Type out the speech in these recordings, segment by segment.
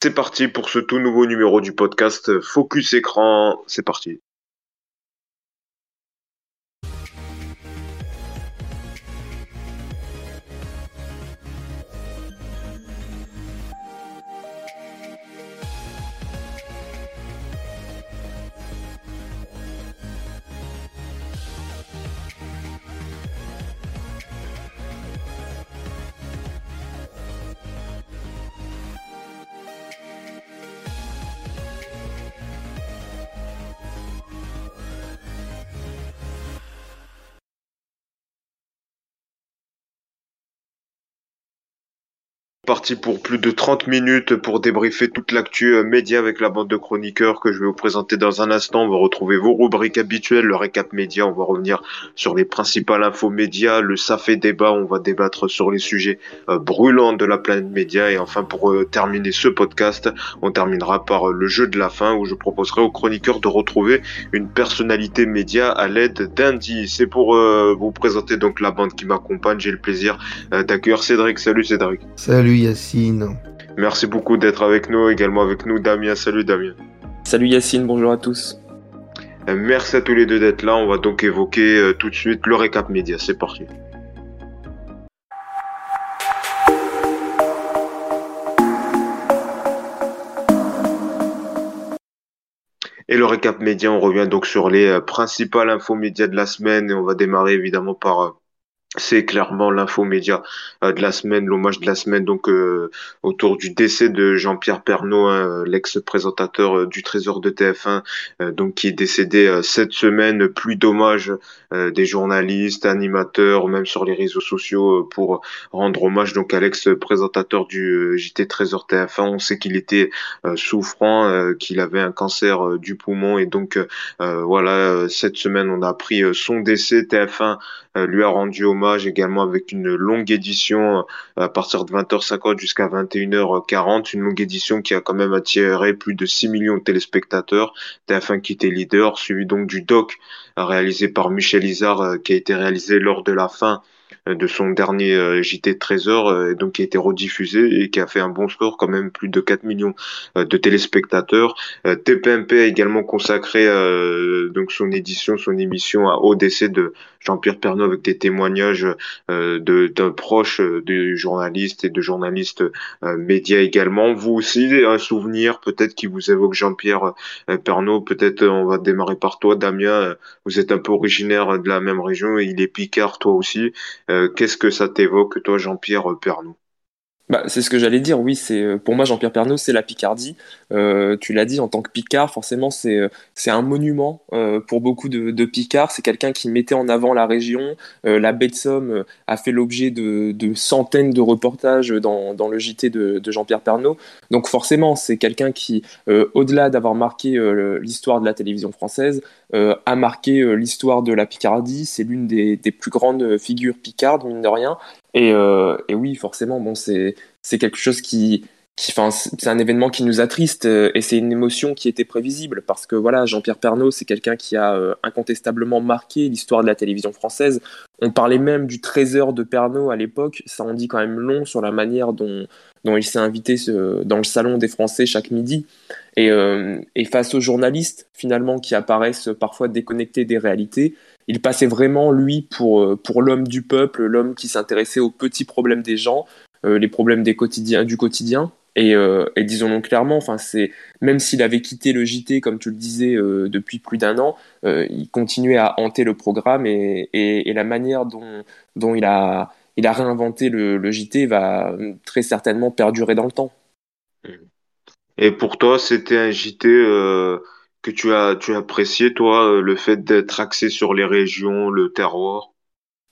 C'est parti pour ce tout nouveau numéro du podcast Focus Écran. C'est parti. Parti pour plus de 30 minutes pour débriefer toute l'actu euh, média avec la bande de chroniqueurs que je vais vous présenter dans un instant. On va retrouver vos rubriques habituelles, le récap média. On va revenir sur les principales infos médias, le SAFé débat. On va débattre sur les sujets euh, brûlants de la planète média. Et enfin, pour euh, terminer ce podcast, on terminera par le jeu de la fin où je proposerai aux chroniqueurs de retrouver une personnalité média à l'aide d'indices. C'est pour vous présenter donc la bande qui m'accompagne. J'ai le plaisir d'accueillir Cédric. Salut Cédric. Salut Yacine. Merci beaucoup d'être avec nous, également avec nous Damien. Salut Damien. Salut Yacine, bonjour à tous. Euh, merci à tous les deux d'être là. On va donc évoquer euh, tout de suite le récap média. C'est parti. Et le récap média, on revient donc sur les euh, principales infos médias de la semaine et on va démarrer évidemment par c'est clairement l'info média euh, de la semaine, l'hommage de la semaine, donc euh, autour du décès de Jean-Pierre Pernaud, hein, l'ex-présentateur euh, du Trésor de TF1, donc qui est décédé cette semaine. Plus d'hommages des journalistes, animateurs, même sur les réseaux sociaux, pour rendre hommage donc à l'ex-présentateur du JT Trésor TF1. On sait qu'il était souffrant, qu'il avait un cancer du poumon, et donc voilà, cette semaine on a appris son décès. TF1 lui a rendu hommage également avec une longue édition euh, à partir de 20h50 jusqu'à 21h40, une longue édition qui a quand même attiré plus de 6 millions de téléspectateurs. TF1 qui leader, suivi donc du doc réalisé par Michel Isard euh, qui a été réalisé lors de la fin euh, de son dernier euh, JT Trésor, euh, donc qui a été rediffusé et qui a fait un bon score, quand même plus de 4 millions de téléspectateurs. TPMP a également consacré donc son édition, son émission au décès de Jean-Pierre Pernaud avec des témoignages d'un proche du journaliste et de journalistes médias également. Vous aussi, un souvenir peut-être qui vous évoque Jean-Pierre Pernaud, peut-être on va démarrer par toi Damien, vous êtes un peu originaire de la même région, il est Picard toi aussi. Euh, qu'est-ce que ça t'évoque, toi, Jean-Pierre Pernou bah, c'est ce que j'allais dire, oui, c'est euh, pour moi Jean-Pierre Pernaud, c'est la Picardie. Euh, tu l'as dit, en tant que Picard, forcément, c'est c'est un monument pour beaucoup de, de Picards. C'est quelqu'un qui mettait en avant la région. la baie de Somme a fait l'objet de, de, centaines de reportages dans, dans le JT de, de Jean-Pierre Pernaud. Donc forcément, c'est quelqu'un qui, au-delà d'avoir marqué l'histoire de la télévision française, euh, a marqué euh, l'histoire de la Picardie. C'est l'une des, des, plus grandes figures picardes, mine de rien. Et, euh, et oui, forcément, c'est quelque chose qui, c'est un événement qui nous attriste et c'est une émotion qui était prévisible parce que voilà Jean-Pierre Pernaud c'est quelqu'un qui a incontestablement marqué l'histoire de la télévision française on parlait même du trésor de Pernaud à l'époque ça en dit quand même long sur la manière dont il s'est invité dans le salon des Français chaque midi. Euh, et, face aux journalistes, finalement, qui apparaissent parfois déconnectés des réalités, il passait vraiment, lui, pour, euh, pour l'homme du peuple, l'homme qui s'intéressait aux petits problèmes des gens, euh, les problèmes des quotidiens, du quotidien. Et, disons-le clairement, enfin, c'est même s'il avait quitté le JT, comme tu le disais, depuis plus d'un an, il continuait à hanter le programme et, la manière dont, il a il a réinventé le, JT va très certainement perdurer dans le temps. Et pour toi, c'était un JT euh, que tu as, tu as apprécié, toi, euh, le fait d'être axé sur les régions, le terroir?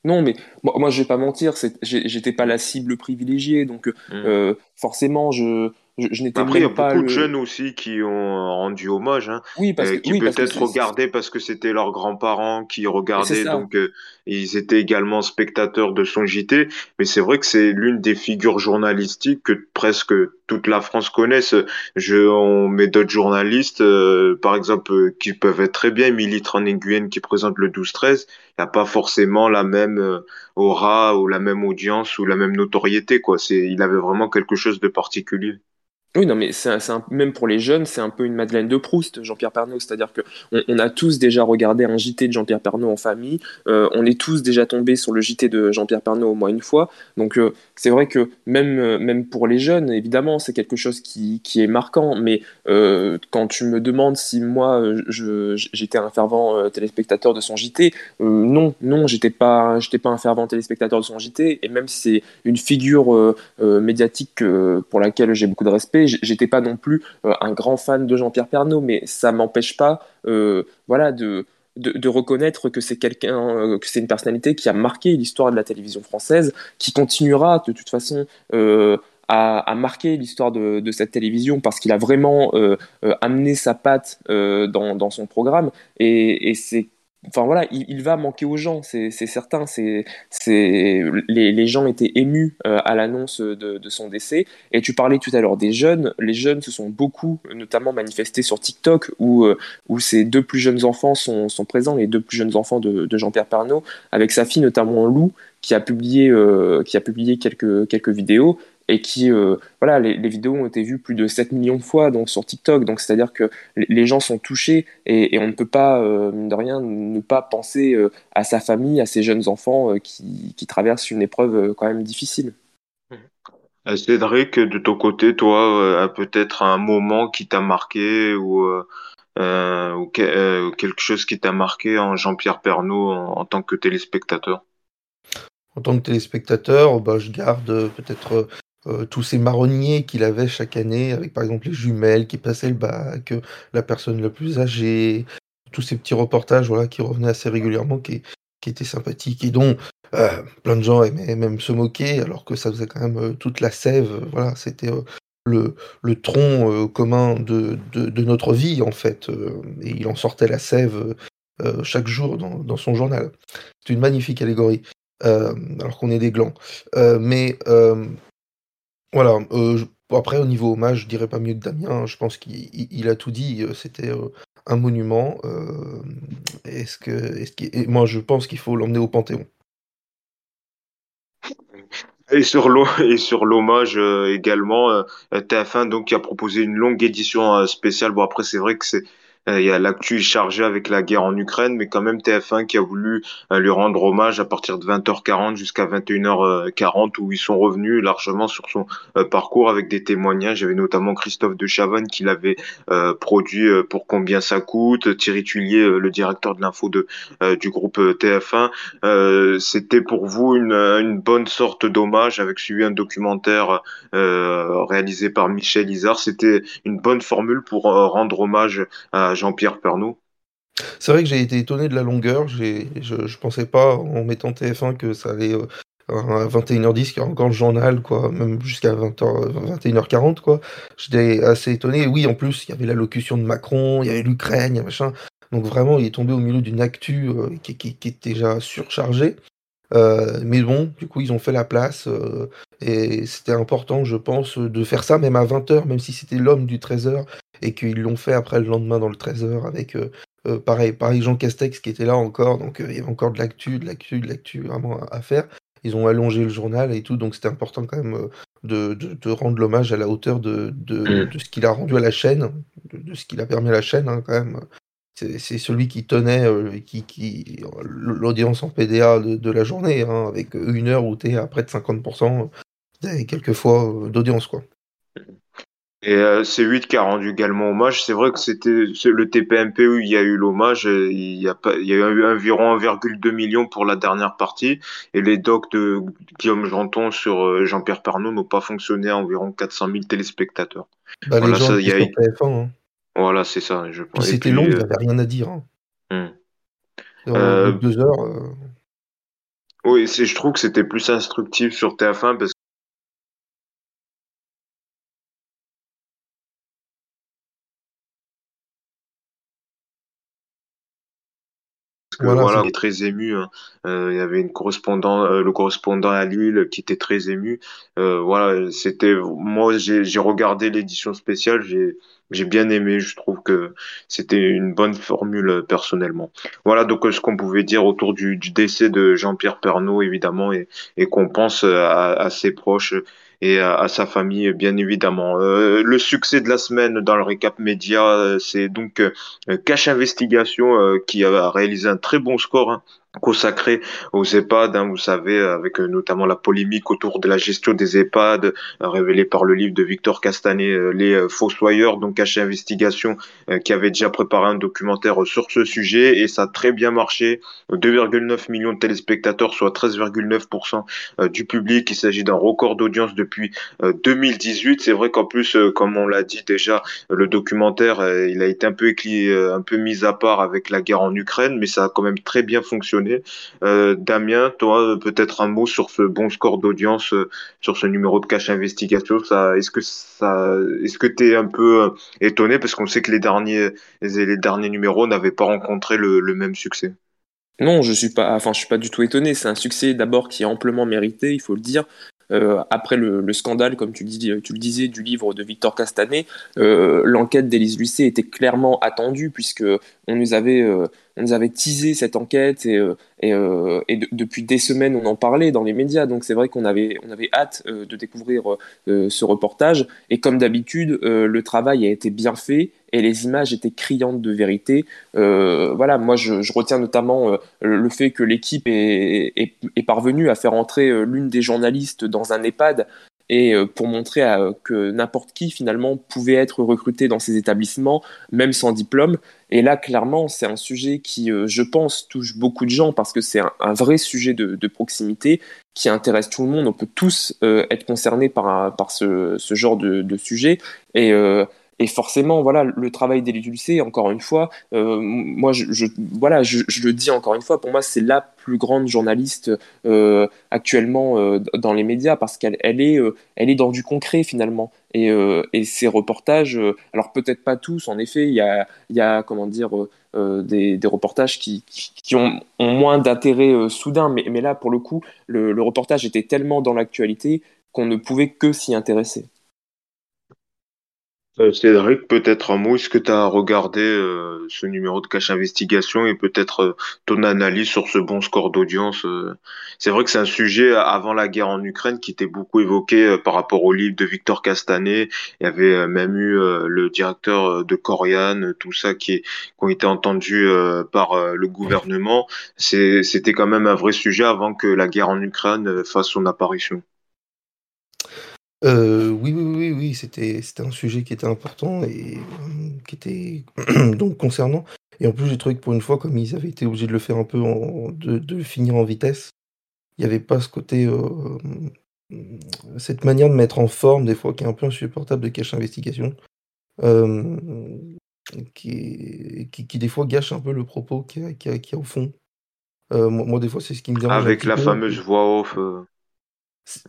Non, mais moi, moi je vais pas mentir, j'étais pas la cible privilégiée, donc euh, mmh. forcément, je, je, n'étais Après, il y a beaucoup de jeunes aussi qui ont rendu hommage, hein, oui, parce que, qui peut-être regardaient parce que c'était leurs grands-parents qui regardaient, donc euh, ils étaient également spectateurs de son JT. Mais c'est vrai que c'est l'une des figures journalistiques que presque toute la France connaisse. Je, on met d'autres journalistes, euh, par exemple, euh, qui peuvent être très bien. Émilie Tran-Nguyen qui présente le 12-13, il n'y a pas forcément la même aura ou la même audience ou la même notoriété, quoi. C'est, il avait vraiment quelque chose de particulier. Oui, non, mais c'est même pour les jeunes, c'est un peu une Madeleine de Proust, Jean-Pierre Pernaut. C'est-à-dire que on, a tous déjà regardé un JT de Jean-Pierre Pernaut en famille. euh, on est tous déjà tombés sur le JT de Jean-Pierre Pernaut au moins une fois. Donc euh, c'est vrai que même, euh, même pour les jeunes, évidemment, c'est quelque chose qui, qui est marquant. Mais quand tu me demandes si moi, j'étais un fervent téléspectateur de son JT, non, non, j'étais pas, j'étais pas un fervent téléspectateur de son JT. Et même si c'est une figure médiatique pour laquelle j'ai beaucoup de respect. J'étais pas non plus euh, un grand fan de Jean-Pierre Pernaut, mais ça m'empêche pas, euh, voilà, de, de, reconnaître que c'est quelqu'un, euh, que c'est une personnalité qui a marqué l'histoire de la télévision française, qui continuera de toute façon. à, marquer l'histoire de, cette télévision parce qu'il a vraiment amené sa patte dans, dans son programme et c'est enfin voilà il, va manquer aux gens c'est certain c'est les, les gens étaient émus euh, à l'annonce de, son décès et tu parlais tout à l'heure des jeunes. Les jeunes se sont beaucoup, notamment manifestés sur TikTok, où, euh, où ces deux plus jeunes enfants sont, sont présents, les deux plus jeunes enfants de, Jean-Pierre Pernaut, avec sa fille notamment Lou, qui a publié, euh, qui a publié quelques, quelques vidéos et qui, euh, voilà, les, les vidéos ont été vues plus de 7 millions de fois donc, sur TikTok. Donc, c'est-à-dire que les gens sont touchés et, et on ne peut pas, euh, mine de rien, ne pas penser euh, à sa famille, à ses jeunes enfants euh, qui, qui traversent une épreuve euh, quand même difficile. Cédric, de ton côté, toi, euh, peut-être un moment qui t'a marqué ou, euh, euh, ou que- euh, quelque chose qui t'a marqué en Jean-Pierre Pernaut en, en tant que téléspectateur? En tant que téléspectateur, bah, je garde peut-être euh, tous ces marronniers qu'il avait chaque année, avec par exemple les jumelles qui passaient le bac, euh, la personne la plus âgée, tous ces petits reportages voilà, qui revenaient assez régulièrement, qui, qui étaient sympathiques et dont euh, plein de gens aimaient même se moquer, alors que ça faisait quand même toute la sève. Voilà, c'était le, le tronc commun de, de, notre vie, en fait. et il en sortait la sève chaque jour dans, dans son journal. C'est une magnifique allégorie alors qu'on est des glands. Mais voilà, euh, après au niveau hommage, je dirais pas mieux que Damien, hein, je pense qu'il il- il a tout dit, euh, c'était euh, un monument. est-ce que, est-ce qu'il- et moi je pense qu'il faut l'emmener au Panthéon. Et sur l'hommage également, euh, TF1 donc qui a proposé une longue édition spéciale. Bon après c'est vrai que c'est il y a l'actu chargée avec la guerre en Ukraine, mais quand même TF1 qui a voulu euh, lui rendre hommage à partir de 20h40 jusqu'à 21h40 où ils sont revenus largement sur son euh, parcours avec des témoignages. Avait notamment Christophe de Chavannes qui l'avait euh, produit euh, pour combien ça coûte, Thierry Tullier, euh, le directeur de l'info de euh, du groupe euh, TF1 euh, c'était pour vous une, une bonne sorte d'hommage avec suivi un documentaire euh, réalisé par Michel Izard. C'était une bonne formule pour euh, rendre hommage à Jean-Pierre Pernaut. C'est vrai que j'ai été étonné de la longueur, je, je pensais pas en mettant TF1 que ça allait euh, à 21h10, qu'il y a encore le journal, quoi, même jusqu'à 20h, 21h40, quoi. J'étais assez étonné. Oui, en plus, il y avait l'allocution de Macron, il y avait l'Ukraine, machin. Donc vraiment, il est tombé au milieu d'une actu euh, qui, qui, est déjà surchargée. Euh, mais bon, du coup, ils ont fait la place. Et c'était important, je pense, de faire ça même à 20h, même si c'était l'homme du 13h, et qu'ils l'ont fait après le lendemain dans le 13h avec, euh, euh, pareil, pareil, Jean Castex qui était là encore. Donc euh, il y avait encore de l'actu, de l'actu, de l'actu vraiment à, à faire. Ils ont allongé le journal et tout, donc c'était important quand même euh, de, de, de rendre l'hommage à la hauteur de, de, Mm. ce qu'il a rendu à la chaîne, de, ce qu'il a permis à la chaîne, hein, quand même. C'est celui qui tenait qui, qui, l'audience en PDA de, de la journée, hein, avec une heure où tu es à près de 50% et quelques fois euh, d'audience, quoi. Et euh, C8 qui a rendu également hommage. C'est vrai que c'était le TPMP où il y a eu l'hommage. Il y a pas, il y a eu environ 1,2 million pour la dernière partie. Et les docs de Guillaume Janton sur euh, Jean-Pierre Pernaut n'ont pas fonctionné à environ 400 000 téléspectateurs. Bah, Voilà, les gens ça, il y étaient a sur TF1, hein. Voilà, c'est ça, je pense. C'était long, il n'y euh, avait rien à dire. Hein. hmm. Euh, deux heures, euh, Oui, je trouve que c'était plus instructif sur TF1 parce que voilà, voilà, est très ému. hein. Euh, il y avait une correspondant, euh, le correspondant à Lille qui était très ému. Euh, voilà, c'était moi j'ai regardé l'édition spéciale, j'ai j'ai bien aimé. Je trouve que c'était une bonne formule euh, personnellement. Voilà donc euh, ce qu'on pouvait dire autour du, du décès de Jean-Pierre Pernaut évidemment et et qu'on pense euh, à, à ses proches et à, sa famille, bien évidemment. Euh, le succès de la semaine dans le récap média, c'est donc Cash Investigation qui a réalisé un très bon score. Hein consacré aux EHPAD, hein, vous savez, avec euh, notamment la polémique autour de la gestion des EHPAD, euh, révélée par le livre de Victor Castanet, euh, Les Fossoyeurs, donc caché investigation, qui avait déjà préparé un documentaire sur ce sujet, et ça a très bien marché. 2,9 millions de téléspectateurs, soit 13,9% du public. Il s'agit d'un record d'audience depuis 2018. C'est vrai qu'en plus, comme on l'a dit déjà, le documentaire, il a été un peu, un peu mis à part avec la guerre en Ukraine, mais ça a quand même très bien fonctionné euh, Damien, toi, peut-être un mot sur ce bon score d'audience, euh, sur ce numéro de cash investigation. Ça, est-ce que ça, est-ce que t'es un peu euh, étonné? Parce qu'on sait que les derniers, les, derniers numéros n'avaient pas rencontré le, même succès. Non, je suis pas, enfin, je suis pas du tout étonné. C'est un succès d'abord qui est amplement mérité, il faut le dire. après le, scandale, comme tu, dis, tu, le disais, du livre de Victor Castanet, l'enquête d'Élise Lucet était clairement attendue puisque on nous avait on nous avait teasé cette enquête et, euh, euh, depuis des semaines on en parlait dans les médias. Donc c'est vrai qu'on avait, hâte euh, de découvrir ce reportage. Et comme d'habitude, le travail a été bien fait et les images étaient criantes de vérité. voilà, moi je, retiens notamment le fait que l'équipe est, parvenue à faire entrer l'une des journalistes dans un EHPAD et pour montrer que n'importe qui finalement pouvait être recruté dans ces établissements, même sans diplôme. Et là, clairement, c'est un sujet qui, euh, je pense, touche beaucoup de gens parce que c'est un, vrai sujet de, proximité qui intéresse tout le monde. On peut tous euh, être concernés par, par ce, genre de, sujet. Et, euh, et forcément, voilà, le travail d'Élie encore une fois, euh, moi, je, voilà, je, le dis encore une fois, pour moi, c'est la plus grande journaliste euh, actuellement euh, dans les médias parce qu'elle elle est, elle est dans du concret finalement. Et, et ses reportages, alors peut-être pas tous, en effet, il y a, y a comment dire, des, des, reportages qui, qui ont, ont moins d'intérêt soudain, mais, mais là, pour le coup, le, le reportage était tellement dans l'actualité qu'on ne pouvait que s'y intéresser. Euh, Cédric, peut-être un mot, est-ce que tu as regardé euh, ce numéro de cache investigation et peut-être euh, ton analyse sur ce bon score d'audience C'est vrai que c'est un sujet avant la guerre en Ukraine qui était beaucoup évoqué par rapport au livre de Victor Castanet. Il y avait même eu le directeur de Corian, tout ça qui, qui ont été entendus par le gouvernement. C'était quand même un vrai sujet avant que la guerre en Ukraine fasse son apparition. Euh, oui, oui, oui, oui, c'était c'était un sujet qui était important et euh, qui était donc concernant. Et en plus, j'ai trouvé que pour une fois, comme ils avaient été obligés de le faire un peu en de de finir en vitesse, il y avait pas ce côté, euh, cette manière de mettre en forme des fois qui est un peu insupportable de cache investigation, qui qui des fois gâche un peu le propos qu'il y a qu'il y a au fond. moi des fois, c'est ce qui me dérange Avec la fameuse voix off,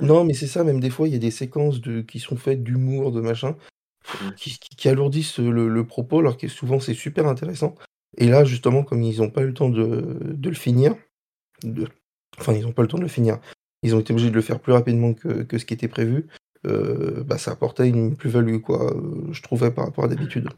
non, mais c'est ça, même des fois, il y a des séquences de qui sont faites d'humour, de machin, mmh. qui alourdissent, le propos, alors que souvent c'est super intéressant. Et là, justement, comme ils n'ont pas eu le temps de de le finir, de enfin, ils n'ont pas le temps de le finir, ils ont été obligés de le faire plus rapidement que que ce qui était prévu, euh, bah, ça apportait une plus-value, quoi, euh, je trouvais, par rapport à d'habitude.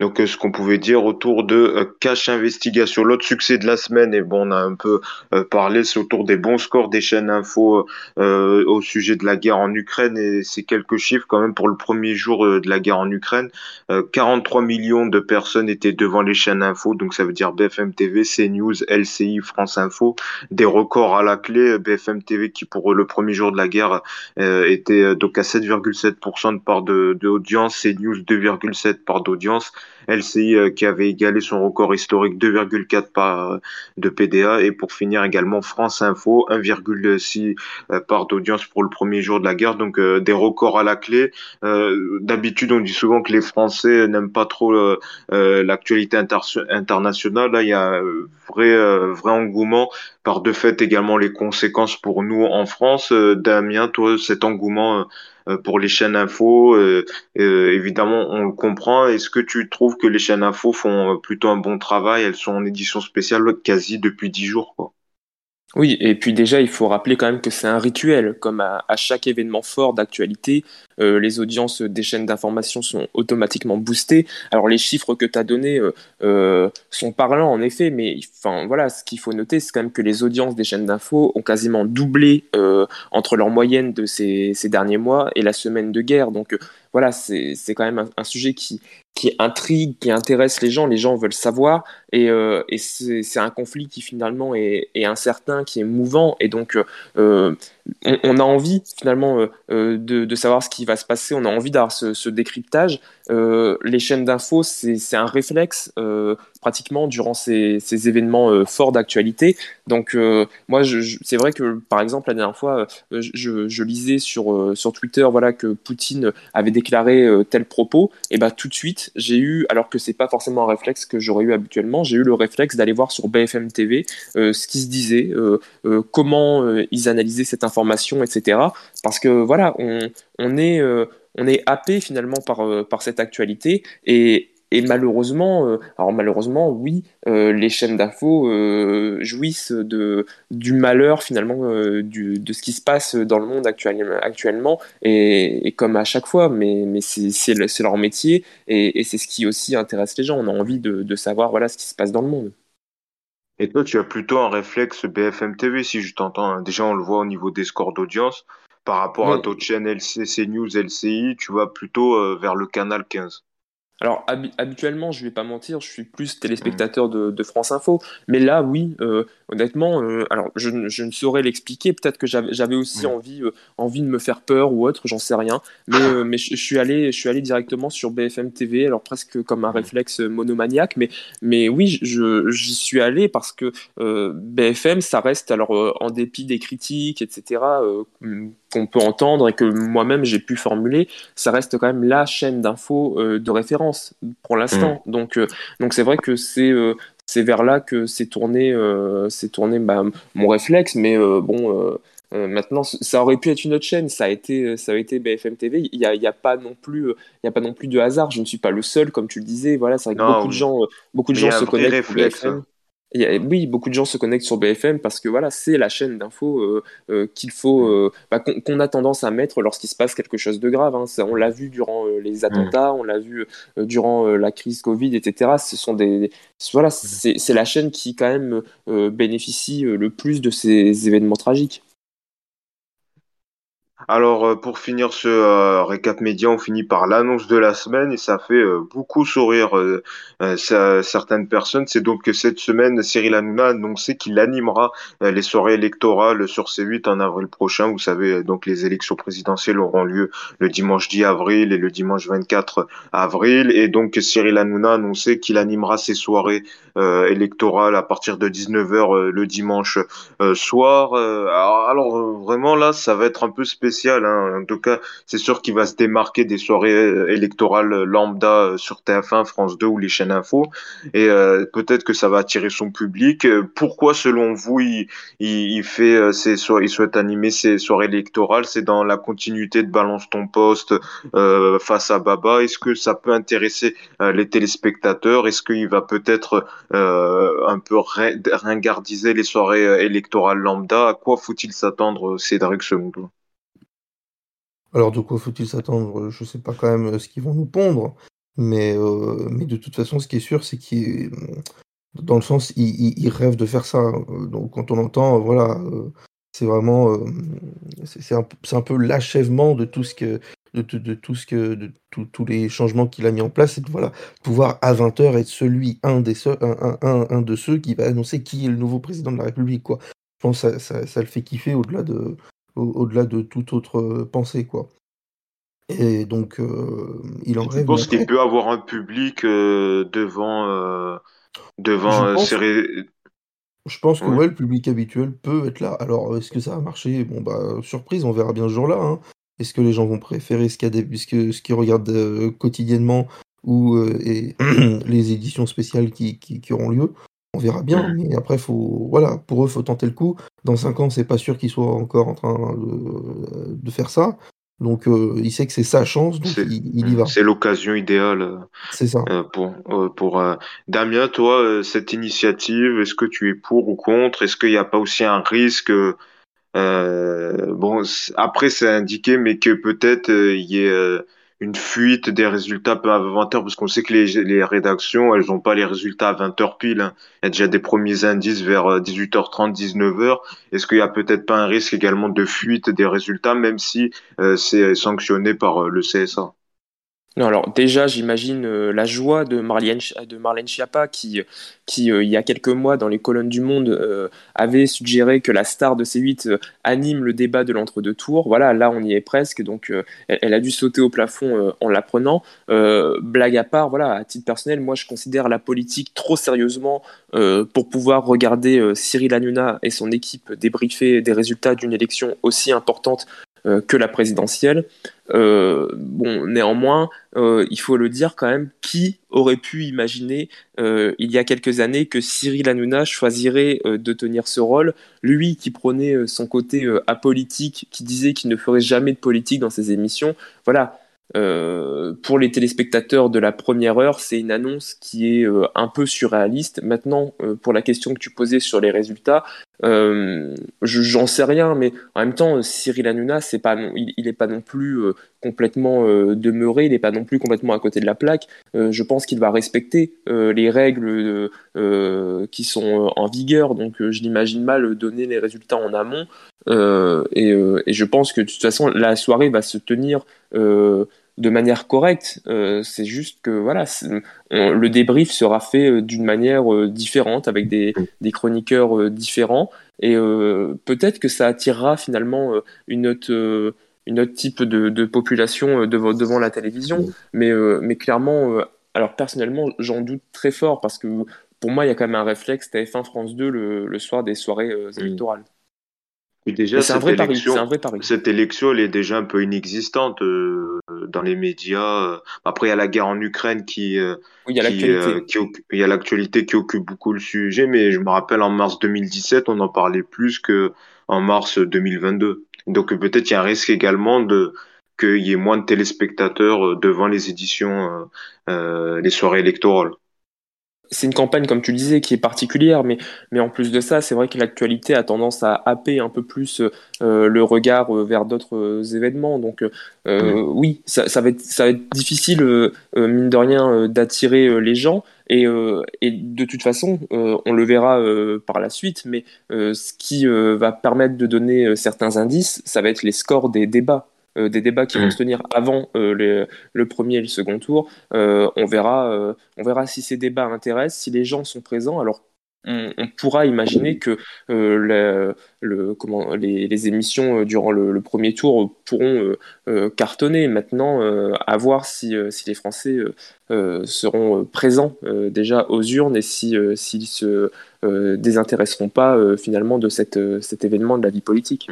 Donc, euh, ce qu'on pouvait dire autour de euh, Cash Investigation. L'autre succès de la semaine, et bon, on a un peu euh, parlé, c'est autour des bons scores des chaînes info au sujet de la guerre en Ukraine. Et c'est quelques chiffres quand même pour le premier jour de la guerre en Ukraine. 43 millions de personnes étaient devant les chaînes info, donc ça veut dire BFM TV, CNews, LCI, France Info. Des records à la clé. BFM TV qui pour le premier jour de la guerre était donc à 7,7% de part de, de audience, CNews 2,7 part d'audience. LCI euh, qui avait égalé son record historique 2,4 par euh, de PDA et pour finir également France Info 1,6 euh, part d'audience pour le premier jour de la guerre. Donc des records à la clé. D'habitude on dit souvent que les Français n'aiment pas trop l'actualité internationale. Là il y a vrai vrai engouement par de fait également les conséquences pour nous en France Damien toi cet engouement euh, pour les chaînes info. Euh, euh, évidemment, on le comprend. Est-ce que tu trouves que les chaînes info font plutôt un bon travail? Elles sont en édition spéciale quasi depuis dix jours, quoi. Oui, et puis déjà, il faut rappeler quand même que c'est un rituel, comme à, chaque événement fort d'actualité, euh, les audiences des chaînes d'information sont automatiquement boostées. Alors les chiffres que tu as donnés euh, euh, sont parlants en effet, mais voilà, ce qu'il faut noter, c'est quand même que les audiences des chaînes d'infos ont quasiment doublé entre leur moyenne de ces, derniers mois et la semaine de guerre. Donc voilà, c'est quand même un, sujet qui, qui intrigue, qui intéresse les gens, les gens veulent savoir, et, euh, c'est un conflit qui finalement est, incertain, qui est mouvant, et donc euh, on, a envie finalement euh, euh, de, savoir ce qui va se passer, on a envie d'avoir ce, décryptage. Euh, les chaînes d'infos, c'est un réflexe euh, pratiquement durant ces, événements euh, forts d'actualité. Donc moi, c'est vrai que par exemple la dernière fois, je, lisais sur, Twitter voilà, que Poutine avait déclaré tel propos, et bah tout de suite, j'ai eu, alors que c'est pas forcément un réflexe que j'aurais eu habituellement, j'ai eu le réflexe d'aller voir sur BFM TV ce qui se disait, comment ils analysaient cette information etc. Parce que voilà, on, on est, euh, on est happé finalement par, euh, par cette actualité et, et malheureusement, euh, alors malheureusement, oui, les chaînes d'infos jouissent de, du malheur finalement du, de ce qui se passe dans le monde actuellement, actuellement et, comme à chaque fois, mais, mais c'est leur métier et, et c'est ce qui aussi intéresse les gens. On a envie de, de savoir voilà ce qui se passe dans le monde. Et toi, tu as plutôt un réflexe BFM TV, si je t'entends. Hein. Déjà, on le voit au niveau des scores d'audience. Par rapport à d'autres chaînes LCC News, LCI, tu vas plutôt euh, vers le canal 15. Alors habituellement, je vais pas mentir, je suis plus téléspectateur de, France Info, mais là, oui, euh, honnêtement, euh, alors je, ne saurais l'expliquer. Peut-être que j'avais aussi envie, euh, envie de me faire peur ou autre, j'en sais rien. Mais, mais je, suis allé, je suis allé directement sur BFM TV, alors presque comme un réflexe monomaniaque, mais, mais oui, j'y suis allé parce que BFM, ça reste alors en dépit des critiques, etc qu'on peut entendre et que moi-même j'ai pu formuler, ça reste quand même la chaîne d'infos de référence pour l'instant. Mm. Donc, euh, donc c'est vrai que c'est euh, c'est vers là que s'est tourné, c'est tourné bah, mon réflexe, mais bon. maintenant, ça aurait pu être une autre chaîne. Ça a été, ça a été BFM TV. Il n'y a, y a, pas non plus, il y a pas non plus de hasard. Je ne suis pas le seul, comme tu le disais. Voilà, c'est vrai que beaucoup de gens, beaucoup de gens se connectent BFM oui, beaucoup de gens se connectent sur BFM parce que voilà, c'est la chaîne d'infos euh, euh, qu'il faut, euh, bah, qu'on a tendance à mettre lorsqu'il se passe quelque chose de grave. Hein. on l'a vu durant les attentats, on l'a vu durant la crise Covid, etc. Ce sont des, voilà, c'est la chaîne qui quand même bénéficie le plus de ces événements tragiques. Alors, euh, pour finir ce euh, récap média, on finit par l'annonce de la semaine et ça fait euh, beaucoup sourire certaines personnes. C'est donc que cette semaine, Cyril Hanouna a annoncé qu'il animera les soirées électorales sur C8 en avril prochain. Vous savez, donc les élections présidentielles auront lieu le dimanche 10 avril et le dimanche 24 avril. Et donc, Cyril Hanouna a annoncé qu'il animera ses soirées électorales à partir de 19h le dimanche soir. alors, vraiment, là, ça va être un peu spécial Hein. En tout cas, c'est sûr qu'il va se démarquer des soirées euh, électorales lambda euh, sur TF1, France 2 ou les chaînes info. Et euh, peut-être que ça va attirer son public. Pourquoi, selon vous, il, fait ses soirées, il souhaite animer ses soirées électorales? C'est dans la continuité de Balance ton poste face à Baba. Est-ce que ça peut intéresser les téléspectateurs? Est-ce qu'il va peut-être un peu ringardiser les soirées électorales lambda? À quoi faut-il s'attendre, Cédric, selon alors de quoi faut-il s'attendre? Je sais pas quand même euh, ce qu'ils vont nous pondre, mais, euh, mais de toute façon, ce qui est sûr, c'est qu'ils, dans le sens, ils, rêvent de faire ça. Donc quand on entend, voilà, euh, c'est vraiment, c'est un, peu l'achèvement de tout ce que, de, de, tout ce que, de tous les changements qu'il a mis en place, c'est de voilà, pouvoir à 20h être celui, un, des un, un, un, de ceux qui va annoncer qui est le nouveau président de la République. Quoi. Je pense que ça, ça le fait kiffer au-delà de, au-delà de toute autre euh, pensée, quoi. Et donc, euh, il en rêve. Je pense qu'il peut avoir un public euh, devant, devant je pense, je pense que ouais. le public habituel peut être là. Alors, est-ce que ça va marcher Bon, bah, surprise, on verra bien ce jour-là. Hein. Est-ce que les gens vont préférer ce qu'ils ce regardent quotidiennement ou et les éditions spéciales qui, qui, qui auront lieu? On verra bien, mais après, faut, voilà, pour eux, faut tenter le coup. Dans 5 ans, c'est pas sûr qu'ils soient encore en train de, faire ça. Donc il sait que c'est sa chance, donc il, y va. C'est l'occasion idéale. C'est ça. pour pour Damien, toi, cette initiative, est-ce que tu es pour ou contre? Est-ce qu'il n'y a pas aussi un risque Bon, après c'est indiqué, mais que peut-être il y ait une fuite des résultats avant 20h, parce qu'on sait que les, rédactions, elles n'ont pas les résultats à 20h pile. Hein. Il y a déjà des premiers indices vers 18h30, euh, 19h. Est-ce qu'il y a peut-être pas un risque également de fuite des résultats, même si euh, c'est sanctionné par euh, le CSA non, alors déjà, j'imagine euh, la joie de Marlène, Schiappa qui, qui euh, il y a quelques mois, dans les colonnes du Monde, euh, avait suggéré que la star de C8 anime le débat de l'entre-deux tours. Voilà, là, on y est presque, donc elle, a dû sauter au plafond en l'apprenant. blague à part, voilà, à titre personnel, moi, je considère la politique trop sérieusement pour pouvoir regarder Cyril Hanouna et son équipe débriefer des résultats d'une élection aussi importante que la présidentielle. Euh, bon, néanmoins, euh, il faut le dire quand même, qui aurait pu imaginer euh, il y a quelques années que Cyril Hanouna choisirait de tenir ce rôle, lui qui prenait son côté apolitique, qui disait qu'il ne ferait jamais de politique dans ses émissions. Voilà, euh, pour les téléspectateurs de la première heure, c'est une annonce qui est euh, un peu surréaliste. Maintenant, euh, pour la question que tu posais sur les résultats, j'en sais rien, mais en même temps, Cyril Hanouna, c'est pas, il n'est pas non plus complètement demeuré, il n'est pas non plus complètement à côté de la plaque. je pense qu'il va respecter les règles qui sont en vigueur, donc je l'imagine mal donner les résultats en amont. Et, et, je pense que de toute façon, la soirée va se tenir de manière correcte. Euh, c'est juste que voilà, le débrief sera fait euh, d'une manière euh, différente avec des, chroniqueurs différents et peut-être que ça attirera finalement une autre, une autre type de, population devant, devant, la télévision. Mais, mais clairement, alors personnellement, j'en doute très fort parce que pour moi, il y a quand même un réflexe TF1 France 2 le, soir des soirées électorales déjà, c'est un, vrai pari, Cette élection, elle est déjà un peu inexistante euh, dans les médias. Après, il y a la guerre en Ukraine qui, euh, il y a l'actualité. Euh, il y a l'actualité qui occupe beaucoup le sujet, mais je me rappelle en mars 2017, on en parlait plus que en mars 2022. Donc peut-être il y a un risque également de qu'il y ait moins de téléspectateurs devant les éditions, les soirées électorales c'est une campagne, comme tu le disais, qui est particulière, mais, mais en plus de ça, c'est vrai que l'actualité a tendance à happer un peu plus euh, le regard euh, vers d'autres euh, événements. Donc oui, ça, ça, va être, ça va être difficile, mine de rien, d'attirer les gens. Et, et, de toute façon, on le verra par la suite, mais ce qui va permettre de donner certains indices, ça va être les scores des débats. Euh, des débats qui vont mm. se tenir avant euh, le premier et le second tour. Euh, on, verra, on verra si ces débats intéressent, si les gens sont présents. Alors, on, pourra imaginer que le, comment, les, émissions durant le, premier tour pourront cartonner. Maintenant, à voir si, si les Français seront présents déjà aux urnes et s'ils si, se désintéresseront pas finalement de cette, cet événement de la vie politique.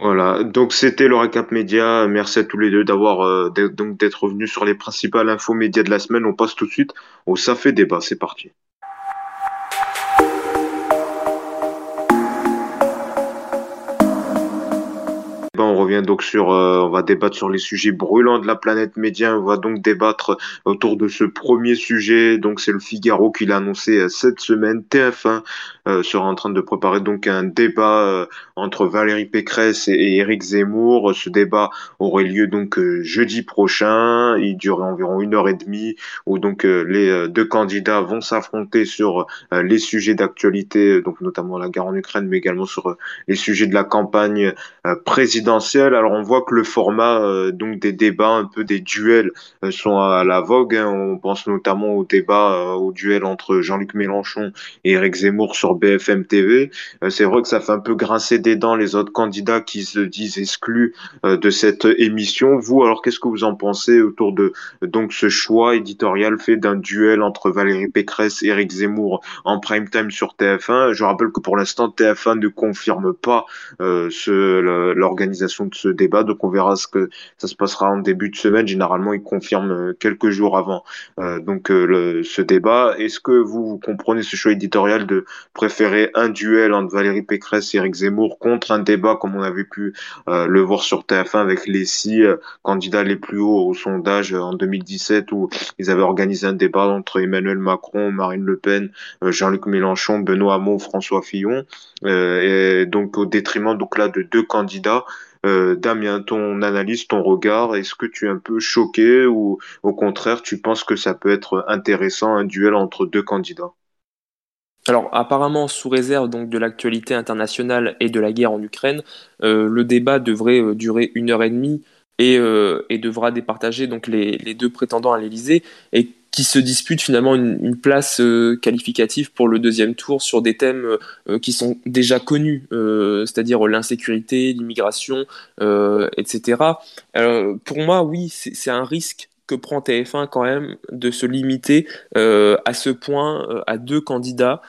Voilà, donc c'était le récap média. Merci à tous les deux d'avoir euh, donc d'être revenus sur les principales infos médias de la semaine. On passe tout de suite au Ça fait débat. C'est parti. Euh, on va débattre sur les sujets brûlants de la planète média. On va donc débattre autour de ce premier sujet. Donc c'est le Figaro qui l'a annoncé euh, cette semaine. TF1 euh, sera en train de préparer donc un débat entre Valérie Pécresse et, Éric Zemmour. Ce débat aurait lieu donc jeudi prochain. Il durerait environ une heure et demie où donc les deux candidats vont s'affronter sur les sujets d'actualité, donc notamment la guerre en Ukraine, mais également sur les sujets de la campagne présidentielle alors on voit que le format euh, donc des débats, un peu des duels, euh, sont à la vogue. Hein. On pense notamment au débat, euh, au duel entre Jean-Luc Mélenchon et Eric Zemmour sur BFM TV. c'est vrai que ça fait un peu grincer des dents les autres candidats qui se disent exclus de cette émission. Vous, alors qu'est-ce que vous en pensez autour de donc ce choix éditorial fait d'un duel entre Valérie Pécresse et Eric Zemmour en prime time sur TF1 Je rappelle que pour l'instant TF1 ne confirme pas l'organisation de ce débat. Donc on verra ce que ça se passera en début de semaine. Généralement, ils confirment quelques jours avant donc le, ce débat. Est-ce que vous, vous comprenez ce choix éditorial de préférer un duel entre Valérie Pécresse et Eric Zemmour contre un débat comme on avait pu le voir sur TF1 avec les six candidats les plus hauts au sondage en 2017 où ils avaient organisé un débat entre Emmanuel Macron, Marine Le Pen, Jean-Luc Mélenchon, Benoît Hamon, François Fillon, et donc au détriment donc là de deux candidats. Euh, Damien, ton analyse, ton regard, est-ce que tu es un peu choqué ou au contraire tu penses que ça peut être intéressant un duel entre deux candidats? Alors apparemment, sous réserve donc de l'actualité internationale et de la guerre en Ukraine, euh, le débat devrait euh, durer une heure et demie et, et devra départager donc les, les deux prétendants à l'Élysée. Et qui se disputent finalement une, place euh, qualificative pour le deuxième tour sur des thèmes euh, qui sont déjà connus, euh, c'est-à-dire l'insécurité, l'immigration, etc. pour moi, oui, c'est un risque que prend TF1 quand même de se limiter à ce point à deux candidats,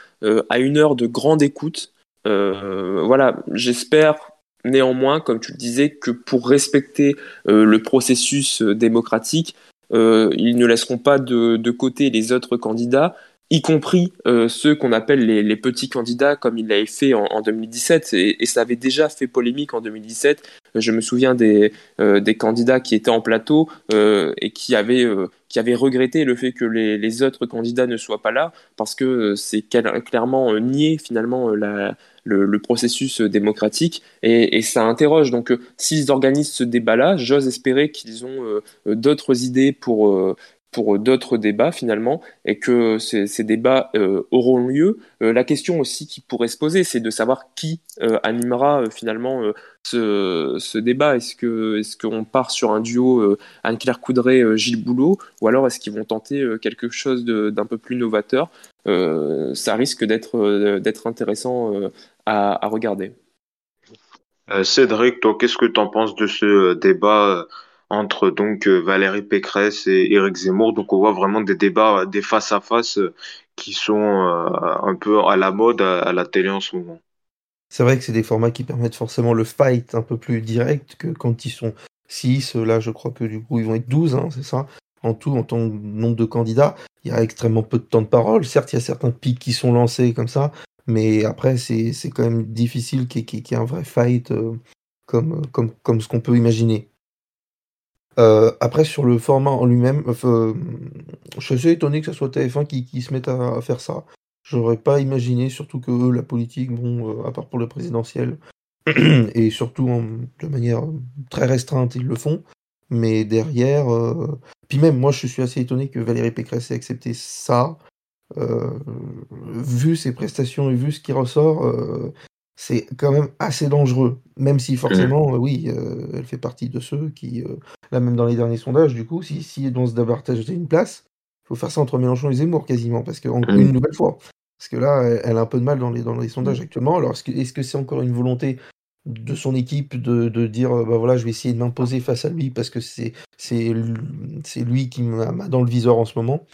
à une heure de grande écoute. voilà, j'espère néanmoins, comme tu le disais, que pour respecter le processus démocratique, euh, ils ne laisseront pas de, de, côté les autres candidats, y compris euh, ceux qu'on appelle les, petits candidats, comme il l'avait fait en, en 2017, et, ça avait déjà fait polémique en 2017. Je me souviens des, euh, des candidats qui étaient en plateau euh, et qui avaient, qui avaient regretté le fait que les, autres candidats ne soient pas là, parce que c'est clairement nier finalement le, processus démocratique et, et, ça interroge. Donc, s'ils organisent ce débat-là, j'ose espérer qu'ils ont d'autres idées pour, pour d'autres débats finalement et que ces, débats euh, auront lieu. Euh, la question aussi qui pourrait se poser, c'est de savoir qui euh, animera finalement ce, ce, débat. Est-ce que est-ce qu'on part sur un duo Anne-Claire Coudray Gilles Boulot ou alors est-ce qu'ils vont tenter quelque chose d'un peu plus novateur? Ça risque d'être d'être intéressant à, à, regarder. Cédric, toi, qu'est-ce que tu en penses de ce débat entre donc euh, Valérie Pécresse et Éric Zemmour. Donc on voit vraiment des débats, des face à face qui sont euh, un peu à la mode à, la télé en ce moment. C'est vrai que c'est des formats qui permettent forcément le fight un peu plus direct que quand ils sont 6. Là, je crois que du coup, ils vont être 12, hein, c'est ça En tout, en tant que nombre de candidats, il y a extrêmement peu de temps de parole. Certes, il y a certains pics qui sont lancés comme ça, mais après, c'est quand même difficile qu'il y, ait un vrai fight euh, comme, comme, comme ce qu'on peut imaginer. Euh, après, sur le format en lui-même, euh, je suis assez étonné que ce soit TF1 qui, se mette à, faire ça. J'aurais pas imaginé, surtout que la politique, bon, euh, à part pour le présidentiel, et surtout de manière très restreinte, ils le font. Mais derrière, euh, puis même, moi, je suis assez étonné que Valérie Pécresse ait accepté ça. Euh, vu ses prestations et vu ce qui ressort, euh, c'est quand même assez dangereux. Même si forcément, mmh. oui, euh, elle fait partie de ceux qui, euh, là même dans les derniers sondages, du coup, si, si on se départage une place, il faut faire ça entre Mélenchon et Zemmour quasiment, parce que mmh. une nouvelle fois. Parce que là, elle, a un peu de mal dans les, dans les sondages mmh. actuellement. Alors, est-ce que c'est -ce c'est encore une volonté de son équipe de, de dire, bah voilà, je vais essayer de m'imposer face à lui parce que c'est lui qui m'a dans le viseur en ce moment?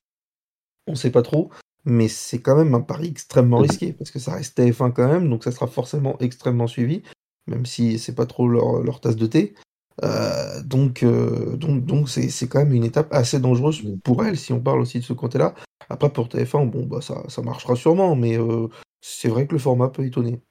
On sait pas trop mais c'est quand même un pari extrêmement risqué, parce que ça reste TF1 quand même, donc ça sera forcément extrêmement suivi, même si c'est pas trop leur, leur, tasse de thé. Euh, donc, euh, donc, donc c'est, c'est quand même une étape assez dangereuse pour elle, si on parle aussi de ce côté-là. Après, pour TF1, bon, bah, ça, ça marchera sûrement, mais euh, c'est vrai que le format peut étonner.